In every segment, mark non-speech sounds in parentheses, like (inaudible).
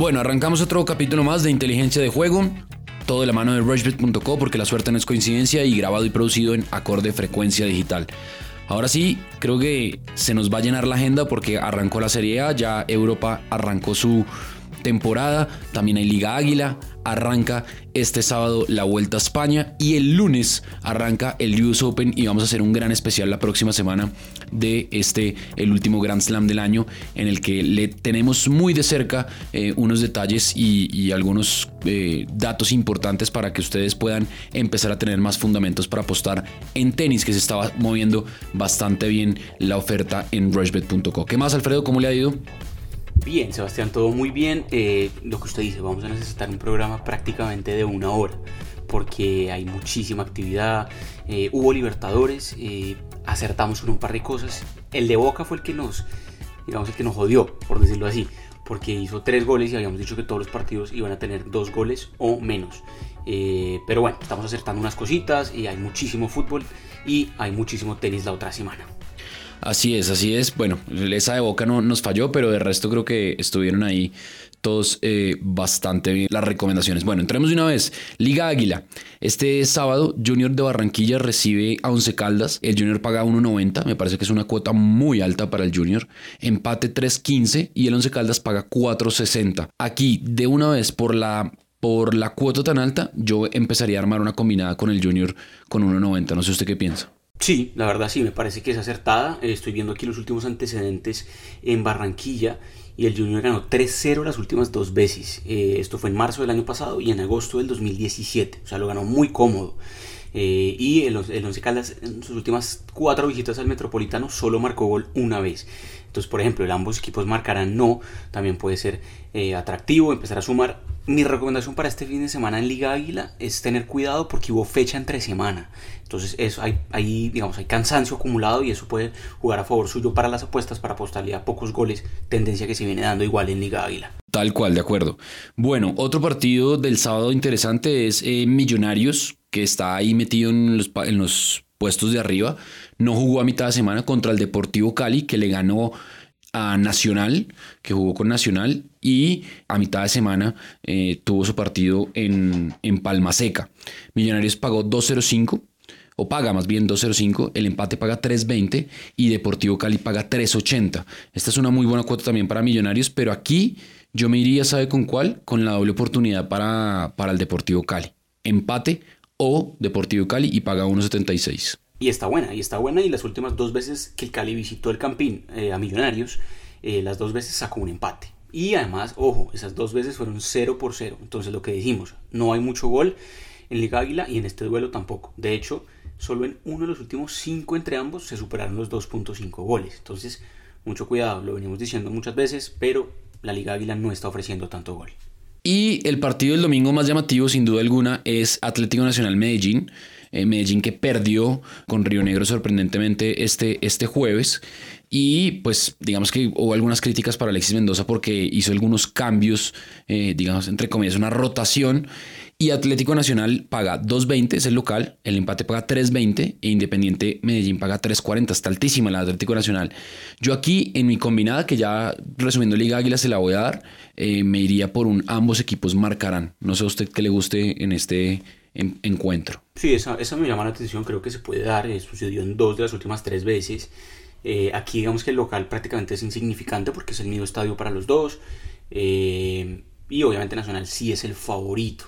Bueno, arrancamos otro capítulo más de inteligencia de juego. Todo de la mano de rushbet.co porque la suerte no es coincidencia y grabado y producido en acorde frecuencia digital. Ahora sí, creo que se nos va a llenar la agenda porque arrancó la Serie A, ya Europa arrancó su temporada, también hay Liga Águila, arranca este sábado la Vuelta a España y el lunes arranca el US Open y vamos a hacer un gran especial la próxima semana de este, el último Grand Slam del año, en el que le tenemos muy de cerca eh, unos detalles y, algunos eh, datos importantes para que ustedes puedan empezar a tener más fundamentos para apostar en tenis, que se estaba moviendo bastante bien la oferta en rushbet.co. ¿Qué más, Alfredo? ¿Cómo le ha ido? Bien, Sebastián, todo muy bien. Eh, lo que usted dice, vamos a necesitar un programa prácticamente de una hora porque hay muchísima actividad. Eh, hubo Libertadores, eh, acertamos con un par de cosas. El de Boca fue el que nos, digamos, el que nos jodió, por decirlo así, porque hizo tres goles y habíamos dicho que todos los partidos iban a tener dos goles o menos. pero bueno, estamos acertando unas cositas y hay muchísimo fútbol y hay muchísimo tenis la otra semana. Así es, así es. Bueno, esa de Boca no nos falló, pero de resto creo que estuvieron ahí todos eh, bastante bien las recomendaciones. Bueno, entremos de una vez. Liga Águila. Este sábado, Junior de Barranquilla recibe a Once Caldas. El Junior paga 1.90. Me parece que es una cuota muy alta para el Junior. Empate 3.15 y el Once Caldas paga 4.60. Aquí, de una vez, por la por la cuota tan alta, yo empezaría a armar una combinada con el Junior con 1.90. No sé usted qué piensa. Sí, la verdad sí, me parece que es acertada. Eh, estoy viendo aquí los últimos antecedentes en Barranquilla y el Junior ganó 3-0 las últimas dos veces. Eh, esto fue en marzo del año pasado y en agosto del 2017. O sea, lo ganó muy cómodo. Eh, y el, el Once Caldas en sus últimas cuatro visitas al Metropolitano solo marcó gol una vez. Entonces, por ejemplo, el ambos equipos marcarán no, también puede ser atractivo, empezar a sumar mi recomendación para este fin de semana en Liga Águila es tener cuidado porque hubo fecha entre semana. Entonces eso, hay, digamos, hay cansancio acumulado y eso puede jugar a favor suyo para las apuestas, para apostarle pocos goles, tendencia que se viene dando igual en Liga Águila. Tal cual, de acuerdo. Bueno, otro partido del sábado interesante es eh, Millonarios, que está ahí metido en los, en los puestos de arriba. No jugó a mitad de semana contra el Deportivo Cali, que le ganó a Nacional, que jugó con Nacional, y a mitad de semana eh, tuvo su partido en, en Palma Seca. Millonarios pagó 2.05, o paga más bien 2.05, el empate paga 3.20 y Deportivo Cali paga 3.80. Esta es una muy buena cuota también para Millonarios, pero aquí yo me iría, ¿sabe con cuál? Con la doble oportunidad para, para el Deportivo Cali. Empate o Deportivo Cali y paga 1.76. Y está buena, y está buena. Y las últimas dos veces que el Cali visitó el Campín eh, a Millonarios, eh, las dos veces sacó un empate. Y además, ojo, esas dos veces fueron 0 por 0. Entonces lo que dijimos, no hay mucho gol en Liga Águila y en este duelo tampoco. De hecho, solo en uno de los últimos cinco entre ambos se superaron los 2.5 goles. Entonces, mucho cuidado, lo venimos diciendo muchas veces, pero la Liga Águila no está ofreciendo tanto gol. Y el partido del domingo más llamativo, sin duda alguna, es Atlético Nacional Medellín. Medellín que perdió con Río Negro sorprendentemente este, este jueves. Y pues digamos que hubo algunas críticas para Alexis Mendoza porque hizo algunos cambios, eh, digamos, entre comillas, una rotación. Y Atlético Nacional paga 2.20, es el local, el empate paga 3.20 e Independiente Medellín paga 3.40, está altísima la Atlético Nacional. Yo aquí en mi combinada, que ya resumiendo Liga Águila se la voy a dar, eh, me iría por un ambos equipos marcarán. No sé a usted qué le guste en este encuentro. Sí, esa, esa me llama la atención, creo que se puede dar, eh, sucedió en dos de las últimas tres veces. Eh, aquí digamos que el local prácticamente es insignificante porque es el mismo estadio para los dos. Eh, y obviamente Nacional sí es el favorito.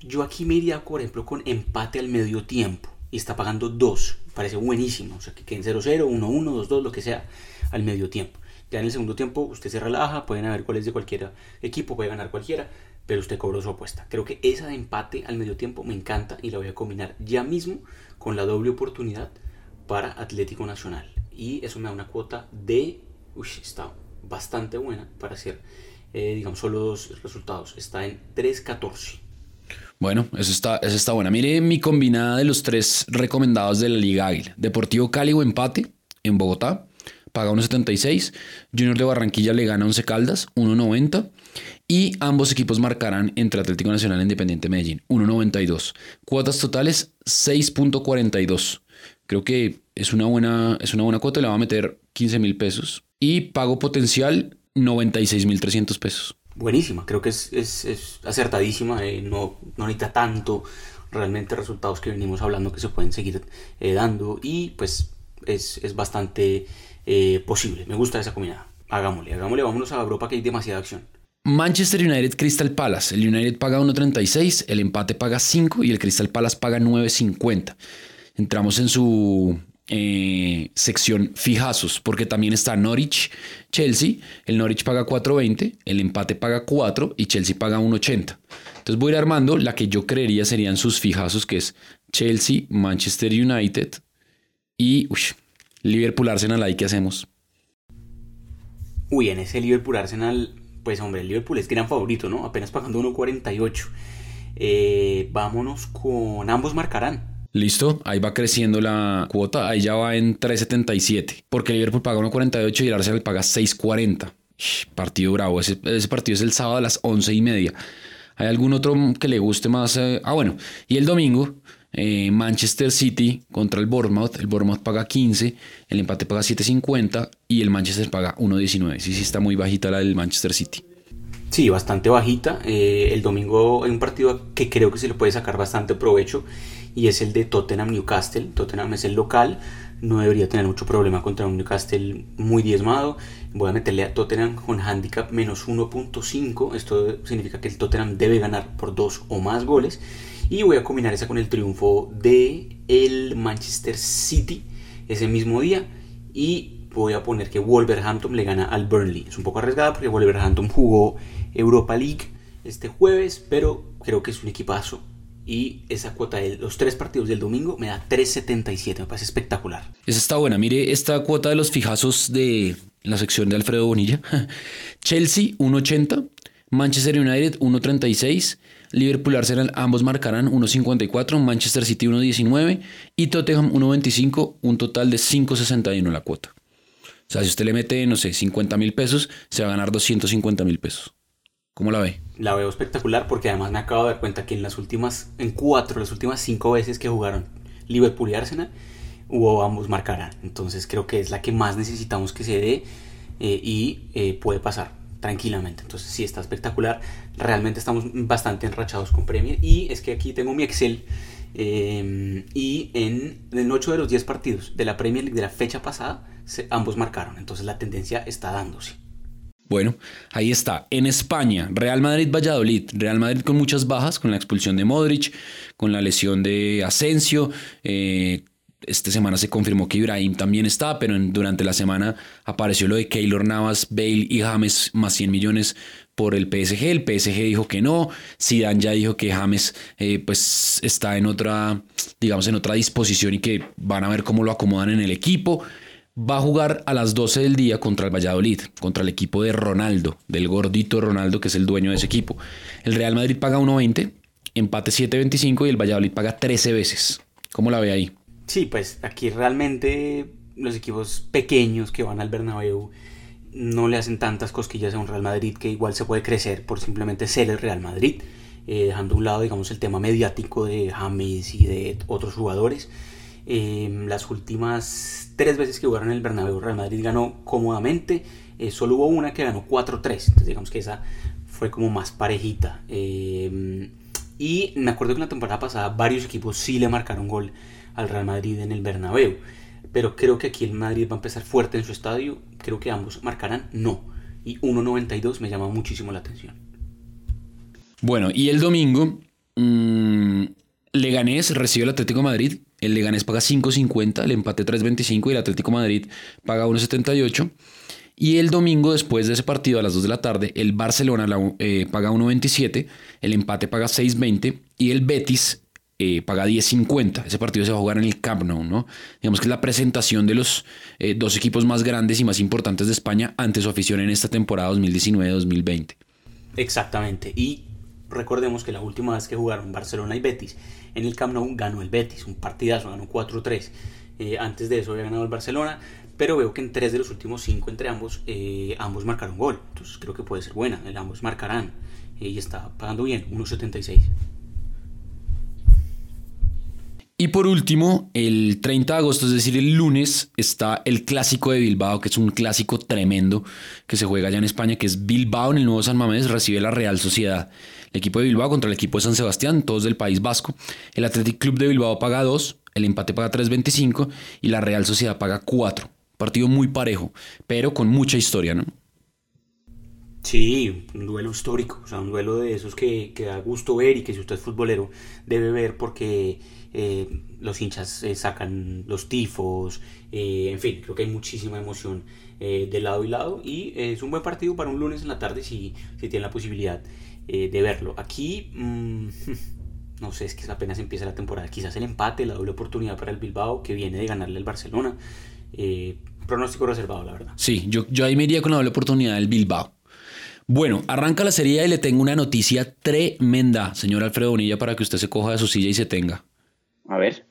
yo aquí me iría, por ejemplo, con empate al medio tiempo. Y está pagando 2. Parece buenísimo. O sea, que queden 0-0, 1-1, 2-2, lo que sea, al medio tiempo. Ya en el segundo tiempo usted se relaja, pueden haber goles de cualquier equipo, puede ganar cualquiera pero usted cobró su apuesta. Creo que esa de empate al medio tiempo me encanta y la voy a combinar ya mismo con la doble oportunidad para Atlético Nacional. Y eso me da una cuota de... Uy, está bastante buena para hacer, eh, digamos, solo dos resultados. Está en 3.14. Bueno, eso está, eso está buena. Mire mi combinada de los tres recomendados de la Liga Águila. Deportivo Cali o empate en Bogotá, paga 1.76. Junior de Barranquilla le gana 11 Caldas, 1.90. Y ambos equipos marcarán entre Atlético Nacional e Independiente Medellín, 1.92. Cuotas totales, 6.42. Creo que es una buena, es una buena cuota, le va a meter 15 mil pesos. Y pago potencial, 96 mil 300 pesos. buenísima, creo que es, es, acertadísima, eh, no, no necesita tanto realmente resultados que venimos hablando que se pueden seguir eh, dando y pues es, es bastante eh, posible. Me gusta esa combinada. Hagámosle, hagámosle, vámonos a Europa que hay demasiada acción. Manchester United Crystal Palace. El United paga 1.36, el empate paga 5 y el Crystal Palace paga 9.50. Entramos en su eh, sección fijazos, porque también está Norwich, Chelsea. El Norwich paga 4.20, el empate paga 4 y Chelsea paga 1.80. Entonces voy a ir armando la que yo creería serían sus fijazos, que es Chelsea, Manchester United y Liverpool Arsenal. Ahí qué hacemos. Uy, en ese Liverpool Arsenal, pues hombre, el Liverpool es gran favorito, ¿no? Apenas pagando 1.48. Eh, vámonos con ambos marcarán. Listo, ahí va creciendo la cuota, ahí ya va en 3.77, porque el Liverpool paga 1.48 y el Arsenal paga 6.40. Partido bravo, ese, partido es el sábado a las 11 y media. ¿Hay algún otro que le guste más? Eh? Ah, bueno, y el domingo, eh, Manchester City contra el Bournemouth. El Bournemouth paga 15, el empate paga 7.50 y el Manchester paga 1.19. Sí, sí, está muy bajita la del Manchester City. Sí, bastante bajita. Eh, el domingo hay un partido que creo que se le puede sacar bastante provecho y es el de Tottenham Newcastle. Tottenham es el local, no debería tener mucho problema contra un Newcastle muy diezmado. Voy a meterle a Tottenham con handicap menos 1.5. Esto significa que el Tottenham debe ganar por dos o más goles. Y voy a combinar esa con el triunfo de el Manchester City ese mismo día. Y voy a poner que Wolverhampton le gana al Burnley. Es un poco arriesgada porque Wolverhampton jugó Europa League este jueves, pero creo que es un equipazo y esa cuota de los tres partidos del domingo me da 3.77, me parece espectacular. Esa está buena, mire esta cuota de los fijazos de la sección de Alfredo Bonilla. (laughs) Chelsea 1.80, Manchester United 1.36, Liverpool Arsenal ambos marcarán 1.54, Manchester City 1.19 y Tottenham 1.25, un total de 5.61 la cuota. O sea, si usted le mete, no sé, 50 mil pesos, se va a ganar 250 mil pesos. ¿Cómo la ve? La veo espectacular porque además me acabo de dar cuenta que en las últimas, en cuatro, las últimas cinco veces que jugaron Liverpool y Arsenal, hubo ambos marcarán. Entonces creo que es la que más necesitamos que se dé eh, y eh, puede pasar tranquilamente. Entonces sí, está espectacular. Realmente estamos bastante enrachados con Premier. Y es que aquí tengo mi Excel. Eh, y en, el 8 de los 10 partidos de la Premier League de la fecha pasada, ambos marcaron. Entonces la tendencia está dándose. Bueno, ahí está. En España, Real Madrid-Valladolid. Real Madrid con muchas bajas, con la expulsión de Modric, con la lesión de Asensio. Eh, esta semana se confirmó que Ibrahim también está, pero durante la semana apareció lo de Keylor Navas, Bale y James más 100 millones por el PSG. El PSG dijo que no. Zidane ya dijo que James eh, pues está en otra, digamos, en otra disposición y que van a ver cómo lo acomodan en el equipo va a jugar a las 12 del día contra el Valladolid, contra el equipo de Ronaldo, del gordito Ronaldo, que es el dueño de ese equipo. El Real Madrid paga 1.20, empate 7.25 y el Valladolid paga 13 veces. ¿Cómo la ve ahí? Sí, pues aquí realmente los equipos pequeños que van al Bernabéu no le hacen tantas cosquillas a un Real Madrid que igual se puede crecer por simplemente ser el Real Madrid, eh, dejando a un lado, digamos, el tema mediático de James y de otros jugadores. Eh, las últimas tres veces que jugaron en el Bernabéu, Real Madrid ganó cómodamente. Eh, solo hubo una que ganó 4-3. Entonces digamos que esa fue como más parejita. Eh, y me acuerdo que en la temporada pasada varios equipos sí le marcaron gol al Real Madrid en el Bernabéu. Pero creo que aquí el Madrid va a empezar fuerte en su estadio. Creo que ambos marcarán no. Y 1.92 me llama muchísimo la atención. Bueno, y el domingo, mmm, Leganés recibe el Atlético Madrid el Leganés paga 5.50, el empate 3.25 y el Atlético Madrid paga 1.78. Y el domingo, después de ese partido, a las 2 de la tarde, el Barcelona eh, paga 1.27, el empate paga 6.20 y el Betis eh, paga 10.50. Ese partido se va a jugar en el Camp Nou, ¿no? Digamos que es la presentación de los eh, dos equipos más grandes y más importantes de España ante su afición en esta temporada 2019-2020. Exactamente. Y recordemos que la última vez que jugaron Barcelona y Betis en el Camp Nou ganó el Betis, un partidazo, ganó 4-3. Eh, antes de eso había ganado el Barcelona, pero veo que en tres de los últimos cinco entre ambos, eh, ambos marcaron gol. Entonces creo que puede ser buena, ambos marcarán. Y está pagando bien, 1.76. Y por último, el 30 de agosto, es decir, el lunes, está el clásico de Bilbao, que es un clásico tremendo que se juega allá en España, que es Bilbao en el nuevo San Mamés, recibe la Real Sociedad. El equipo de Bilbao contra el equipo de San Sebastián, todos del País Vasco. El Athletic Club de Bilbao paga 2, el empate paga 3.25 y la Real Sociedad paga 4. Partido muy parejo, pero con mucha historia, ¿no? Sí, un duelo histórico, o sea, un duelo de esos que, que da gusto ver y que si usted es futbolero debe ver porque eh, los hinchas eh, sacan los tifos, eh, en fin, creo que hay muchísima emoción de lado y lado y es un buen partido para un lunes en la tarde si, si tiene la posibilidad de verlo. Aquí, mmm, (laughs) no sé, es que apenas empieza la temporada, quizás el empate, la doble oportunidad para el Bilbao que viene de ganarle al Barcelona. pronóstico reservado, la verdad. Sí, yo, yo ahí me iría con la doble oportunidad del Bilbao. Bueno, arranca la serie y le tengo una noticia tremenda, señor Alfredo Bonilla, para que usted se coja de su silla y se tenga. A ver.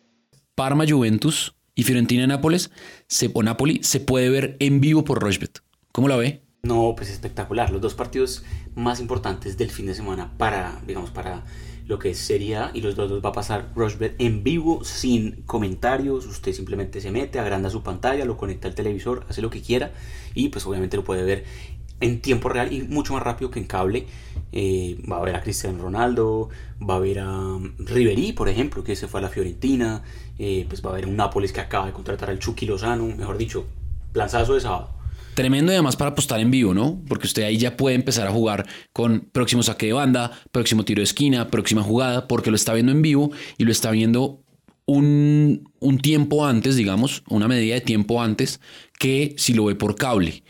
Parma Juventus y Fiorentina Nápoles se, o Napoli se puede ver en vivo por Rochbet. ¿Cómo la ve? No, pues espectacular. Los dos partidos más importantes del fin de semana para, digamos, para lo que sería y los dos los va a pasar Rochbet en vivo sin comentarios. Usted simplemente se mete, agranda su pantalla, lo conecta al televisor, hace lo que quiera y pues obviamente lo puede ver en tiempo real y mucho más rápido que en cable. Eh, va a ver a Cristiano Ronaldo, va a ver a um, Ribery, por ejemplo, que se fue a la Fiorentina, eh, pues va a ver un Nápoles que acaba de contratar al Chucky Lozano, mejor dicho, lanzazo de sábado. Tremendo y además para apostar en vivo, ¿no? Porque usted ahí ya puede empezar a jugar con próximo saque de banda, próximo tiro de esquina, próxima jugada, porque lo está viendo en vivo y lo está viendo un, un tiempo antes, digamos, una medida de tiempo antes que si lo ve por cable.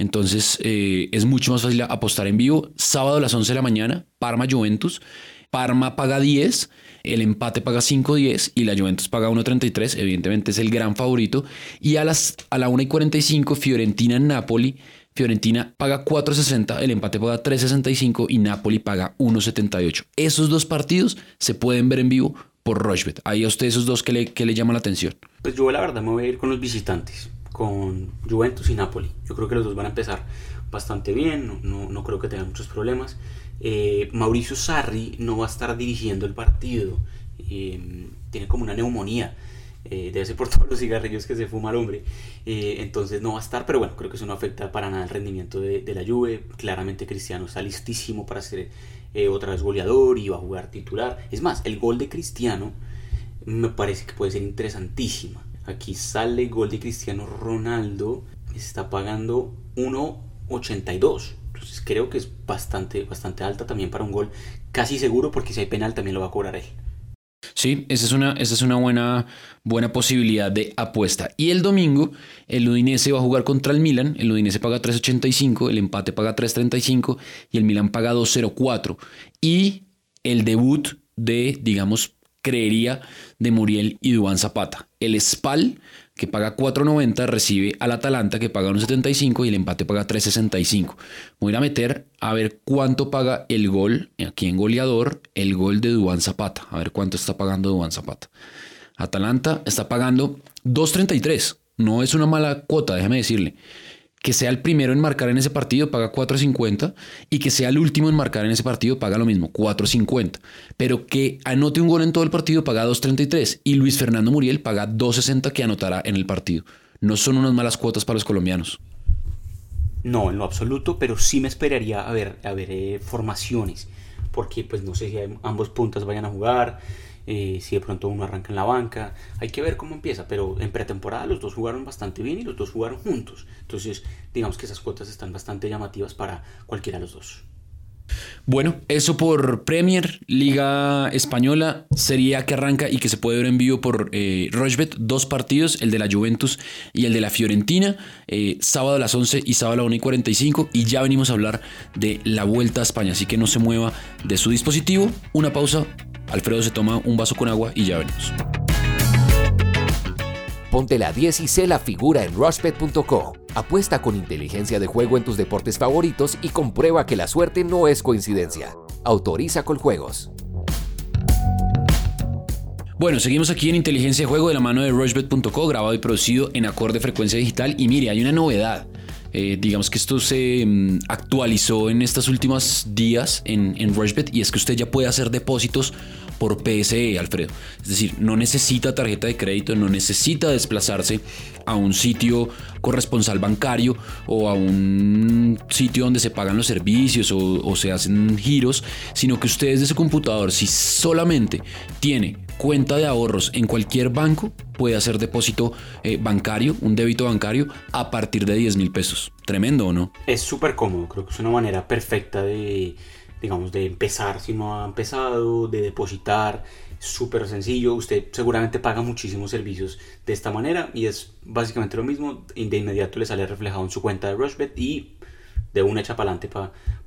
Entonces eh, es mucho más fácil apostar en vivo. Sábado a las 11 de la mañana, Parma Juventus. Parma paga 10, el empate paga 5.10 y la Juventus paga 1.33. Evidentemente es el gran favorito. Y a, las, a la 1 y 45, Fiorentina Napoli. Fiorentina paga 4.60, el empate paga 3.65 y Napoli paga 1.78. Esos dos partidos se pueden ver en vivo por Rochbet. Ahí a usted esos dos que le, que le llaman la atención. Pues yo la verdad me voy a ir con los visitantes con Juventus y Napoli. Yo creo que los dos van a empezar bastante bien, no, no, creo que tengan muchos problemas. Eh, Mauricio Sarri no va a estar dirigiendo el partido, eh, tiene como una neumonía. Eh, debe ser por todos los cigarrillos que se fuma el hombre. entonces no va a estar, pero bueno, creo que eso no afecta para nada el rendimiento de, la Juve. Claramente Cristiano está listísimo para ser otra vez goleador y va a jugar titular. Es más, el gol de Cristiano me parece que puede ser interesantísima. Aquí sale gol de Cristiano Ronaldo. Está pagando 1.82. Entonces creo que es bastante, bastante alta también para un gol. Casi seguro porque si hay penal también lo va a cobrar él. Sí, esa es una, esa es una buena, buena posibilidad de apuesta. Y el domingo, el Udinese va a jugar contra el Milan. El Udinese paga 3.85, el empate paga 3.35 y el Milan paga 2.04. Y el debut de, digamos, creería, de Muriel y Dubán Zapata. El Spal, que paga 4.90, recibe al Atalanta, que paga 1.75 y el empate paga 3.65. Voy a a meter a ver cuánto paga el gol, aquí en goleador, el gol de Dubán Zapata. A ver cuánto está pagando Dubán Zapata. Atalanta está pagando 2.33. No es una mala cuota, déjame decirle que sea el primero en marcar en ese partido paga 4.50 y que sea el último en marcar en ese partido paga lo mismo, 4.50. Pero que anote un gol en todo el partido paga 2.33 y Luis Fernando Muriel paga 2.60 que anotará en el partido. No son unas malas cuotas para los colombianos. No, en lo absoluto, pero sí me esperaría a ver, a ver eh, formaciones, porque pues no sé si ambos puntas vayan a jugar, eh, si de pronto uno arranca en la banca, hay que ver cómo empieza, pero en pretemporada los dos jugaron bastante bien y los dos jugaron juntos, entonces digamos que esas cuotas están bastante llamativas para cualquiera de los dos. Bueno, eso por Premier, Liga Española, sería que arranca y que se puede ver en vivo por eh, Rochbet, dos partidos, el de la Juventus y el de la Fiorentina, eh, sábado a las 11 y sábado a las 1 y 45, y ya venimos a hablar de la Vuelta a España, así que no se mueva de su dispositivo, una pausa, Alfredo se toma un vaso con agua y ya venimos. Ponte la 10 y sé la figura en rushbet.co. Apuesta con inteligencia de juego en tus deportes favoritos y comprueba que la suerte no es coincidencia. Autoriza con juegos. Bueno, seguimos aquí en Inteligencia de Juego de la mano de rushbet.co, grabado y producido en acorde frecuencia digital. Y mire, hay una novedad. Eh, digamos que esto se mm, actualizó en estos últimos días en, en Rushbet y es que usted ya puede hacer depósitos por PSE, Alfredo. Es decir, no necesita tarjeta de crédito, no necesita desplazarse a un sitio corresponsal bancario o a un sitio donde se pagan los servicios o, se hacen giros, sino que usted desde su computador, si solamente tiene cuenta de ahorros en cualquier banco, puede hacer depósito eh, bancario, un débito bancario, a partir de 10 mil pesos. Tremendo, ¿o no? Es súper cómodo, creo que es una manera perfecta de digamos, de empezar si no ha empezado, de depositar, súper sencillo, usted seguramente paga muchísimos servicios de esta manera y es básicamente lo mismo, de inmediato le sale reflejado en su cuenta de Rushbet y de una echa para adelante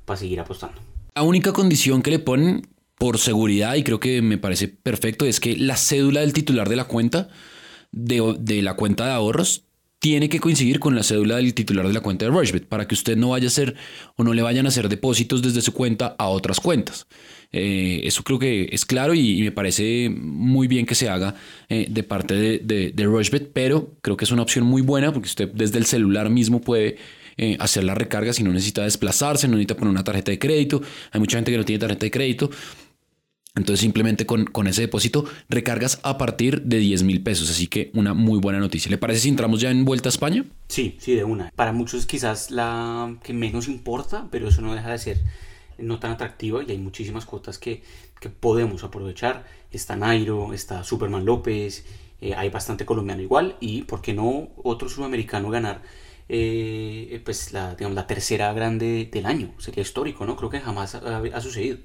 para seguir apostando. La única condición que le ponen por seguridad, y creo que me parece perfecto, es que la cédula del titular de la cuenta, de, de la cuenta de ahorros, tiene que coincidir con la cédula del titular de la cuenta de Rushbet para que usted no vaya a hacer o no le vayan a hacer depósitos desde su cuenta a otras cuentas. Eh, eso creo que es claro y, me parece muy bien que se haga eh, de parte de, de, Rushbet, pero creo que es una opción muy buena porque usted desde el celular mismo puede eh, hacer la recarga si no necesita desplazarse, no necesita poner una tarjeta de crédito. Hay mucha gente que no tiene tarjeta de crédito. Entonces simplemente con, ese depósito recargas a partir de 10 mil pesos. Así que una muy buena noticia. ¿Le parece si entramos ya en Vuelta a España? Sí, sí, de una. Para muchos quizás la que menos importa, pero eso no deja de ser no tan atractiva y hay muchísimas cuotas que, podemos aprovechar. Está Nairo, está Superman López, eh, hay bastante colombiano igual y, ¿por qué no, otro sudamericano ganar? Eh, pues la, digamos, la tercera grande del año. Sería histórico, ¿no? Creo que jamás ha sucedido.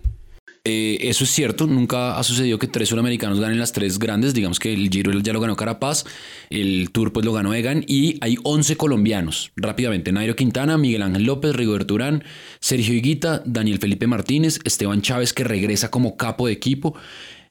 Eh, eso es cierto, nunca ha sucedido que tres sudamericanos ganen las tres grandes. Digamos que el Giro ya lo ganó Carapaz, el Tour pues lo ganó Egan y hay 11 colombianos. Rápidamente, Nairo Quintana, Miguel Ángel López, Rigoberto Urán, Sergio Higuita, Daniel Felipe Martínez, Esteban Chávez que regresa como capo de equipo,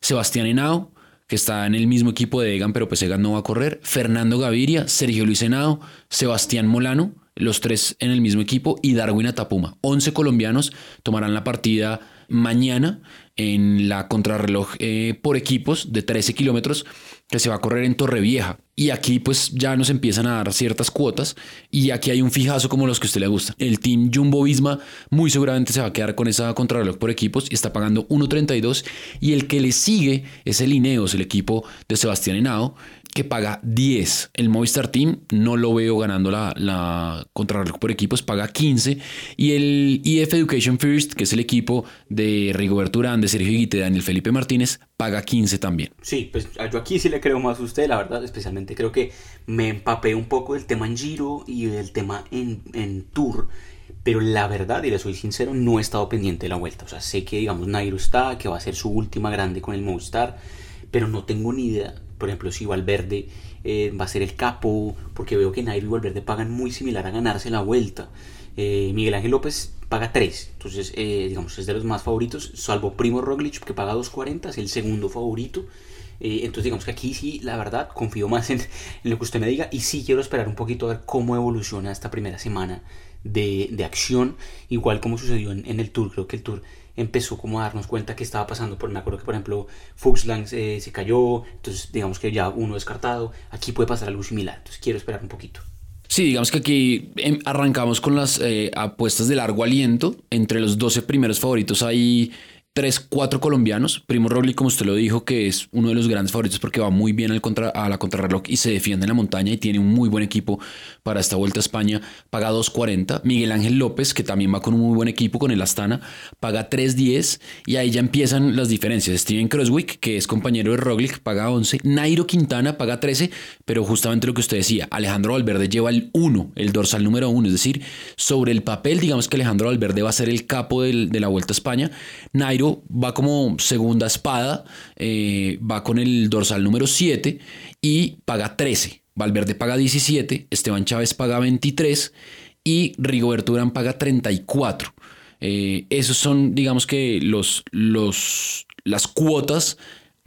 Sebastián Henao, que está en el mismo equipo de Egan, pero pues Egan no va a correr, Fernando Gaviria, Sergio Luis Henao, Sebastián Molano, los tres en el mismo equipo y Darwin Atapuma. 11 colombianos tomarán la partida mañana en la contrarreloj eh, por equipos de 13 kilómetros que se va a correr en Torrevieja. Y aquí pues ya nos empiezan a dar ciertas cuotas y aquí hay un fijazo como los que a usted le gusta. El team Jumbo Visma muy seguramente se va a quedar con esa contrarreloj por equipos y está pagando 1.32 y el que le sigue es el Ineos, el equipo de Sebastián Henao que paga 10. El Movistar Team no lo veo ganando la, la contrarreloj por equipos, paga 15. Y el EF Education First, que es el equipo de Rigoberto Urán, de Sergio Guite, Daniel Felipe Martínez, paga 15 también. Sí, pues yo aquí sí le creo más a usted, la verdad, especialmente creo que me empapé un poco del tema en Giro y del tema en, en Tour pero la verdad, y le soy sincero, no he estado pendiente de la vuelta. O sea, sé que, digamos, Nairo está, que va a ser su última grande con el Movistar, pero no tengo ni idea por ejemplo, si Valverde eh, va a ser el capo, porque veo que Nairo y Valverde pagan muy similar a ganarse la vuelta. Eh, Miguel Ángel López paga 3, entonces eh, digamos es de los más favoritos, salvo Primo Roglic que paga 2.40, es el segundo favorito. entonces digamos que aquí sí, la verdad, confío más en, lo que usted me diga y sí quiero esperar un poquito a ver cómo evoluciona esta primera semana de, de acción, igual como sucedió en, en el Tour, creo que el Tour empezó como a darnos cuenta que estaba pasando. Por, me acuerdo que, por ejemplo, Fuxland eh, se cayó, entonces digamos que ya uno descartado. Aquí puede pasar algo similar, entonces quiero esperar un poquito. Sí, digamos que aquí em, arrancamos con las eh, apuestas de largo aliento. Entre los 12 primeros favoritos hay tres, cuatro colombianos. Primo Roglic, como usted lo dijo, que es uno de los grandes favoritos porque va muy bien al contra, a la contrarreloj y se defiende en la montaña y tiene un muy buen equipo para esta vuelta a España. Paga 2.40. Miguel Ángel López, que también va con un muy buen equipo con el Astana, paga 3.10 y ahí ya empiezan las diferencias. Steven Crosswick, que es compañero de Roglic, paga 11. Nairo Quintana paga 13, pero justamente lo que usted decía, Alejandro Valverde lleva el 1, el dorsal número 1, es decir, sobre el papel, digamos que Alejandro Valverde va a ser el capo de la vuelta a España. Nairo va como segunda espada, eh, va con el dorsal número 7 y paga 13. Valverde paga 17, Esteban Chávez paga 23 y Rigoberto Urán paga 34. Eh, esos son, digamos que, los, los, las cuotas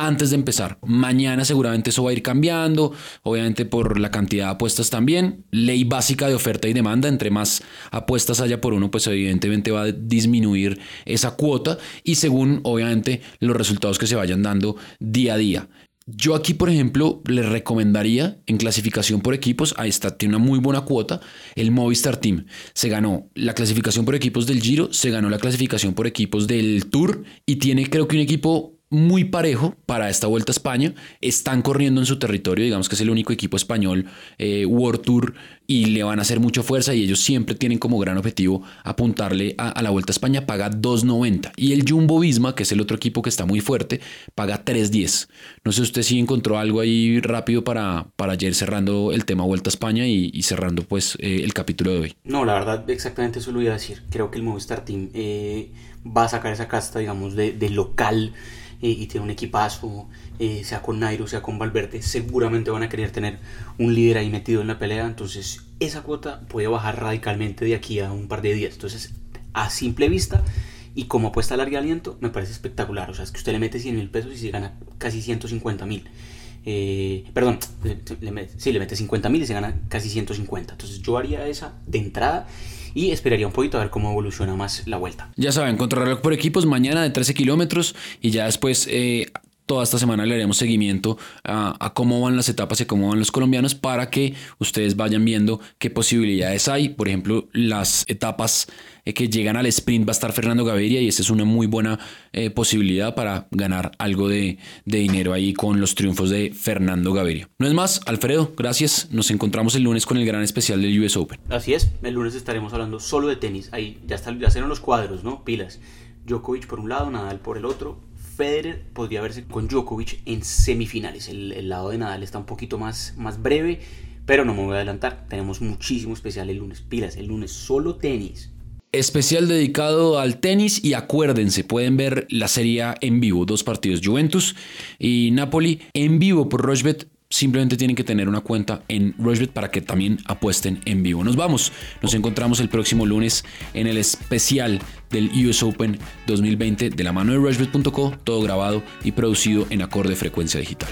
antes de empezar. Mañana seguramente eso va a ir cambiando, obviamente por la cantidad de apuestas también. Ley básica de oferta y demanda, entre más apuestas haya por uno, pues evidentemente va a disminuir esa cuota y según obviamente los resultados que se vayan dando día a día. Yo aquí, por ejemplo, les recomendaría en clasificación por equipos, ahí está, tiene una muy buena cuota, el Movistar Team. Se ganó la clasificación por equipos del Giro, se ganó la clasificación por equipos del Tour y tiene creo que un equipo muy parejo para esta vuelta a España. Están corriendo en su territorio, digamos que es el único equipo español eh, World Tour y le van a hacer mucha fuerza y ellos siempre tienen como gran objetivo apuntarle a, la vuelta a España. Paga 2.90 y el Jumbo Visma, que es el otro equipo que está muy fuerte, paga 3.10. No sé usted si encontró algo ahí rápido para, para ayer cerrando el tema vuelta a España y, cerrando pues eh, el capítulo de hoy. No, la verdad exactamente eso lo iba a decir. Creo que el Movistar Team eh, va a sacar esa casta, digamos, de, de local y tiene un equipazo, eh, sea con Nairo, sea con Valverde, seguramente van a querer tener un líder ahí metido en la pelea, entonces esa cuota puede bajar radicalmente de aquí a un par de días. Entonces, a simple vista y como apuesta a largo aliento, me parece espectacular. O sea, es que usted le mete 100 mil pesos y se gana casi 150 mil. Eh, perdón, le mete, sí, le mete 50 mil y se gana casi 150. Entonces yo haría esa de entrada y esperaría un poquito a ver cómo evoluciona más la vuelta. Ya saben, contrarreloj por equipos mañana de 13 kilómetros y ya después eh, toda esta semana le haremos seguimiento a, cómo van las etapas y cómo van los colombianos para que ustedes vayan viendo qué posibilidades hay. Por ejemplo, las etapas eh, que llegan al sprint va a estar Fernando Gaviria y esa es una muy buena eh, posibilidad para ganar algo de, dinero ahí con los triunfos de Fernando Gaviria. No es más, Alfredo, gracias. Nos encontramos el lunes con el gran especial del US Open. Así es, el lunes estaremos hablando solo de tenis. Ahí ya, está, ya los cuadros, ¿no? Pilas. Djokovic por un lado, Nadal por el otro Federer podría verse con Djokovic en semifinales. El, lado de Nadal está un poquito más, más breve, pero no me voy a adelantar. Tenemos muchísimo especial el lunes. Pilas, el lunes solo tenis. Especial dedicado al tenis y acuérdense, pueden ver la serie en vivo, dos partidos, Juventus y Napoli en vivo por Rochbet simplemente tienen que tener una cuenta en Rushbet para que también apuesten en vivo. Nos vamos, nos encontramos el próximo lunes en el especial del US Open 2020 de la mano de Rushbet.co, todo grabado y producido en acorde frecuencia digital.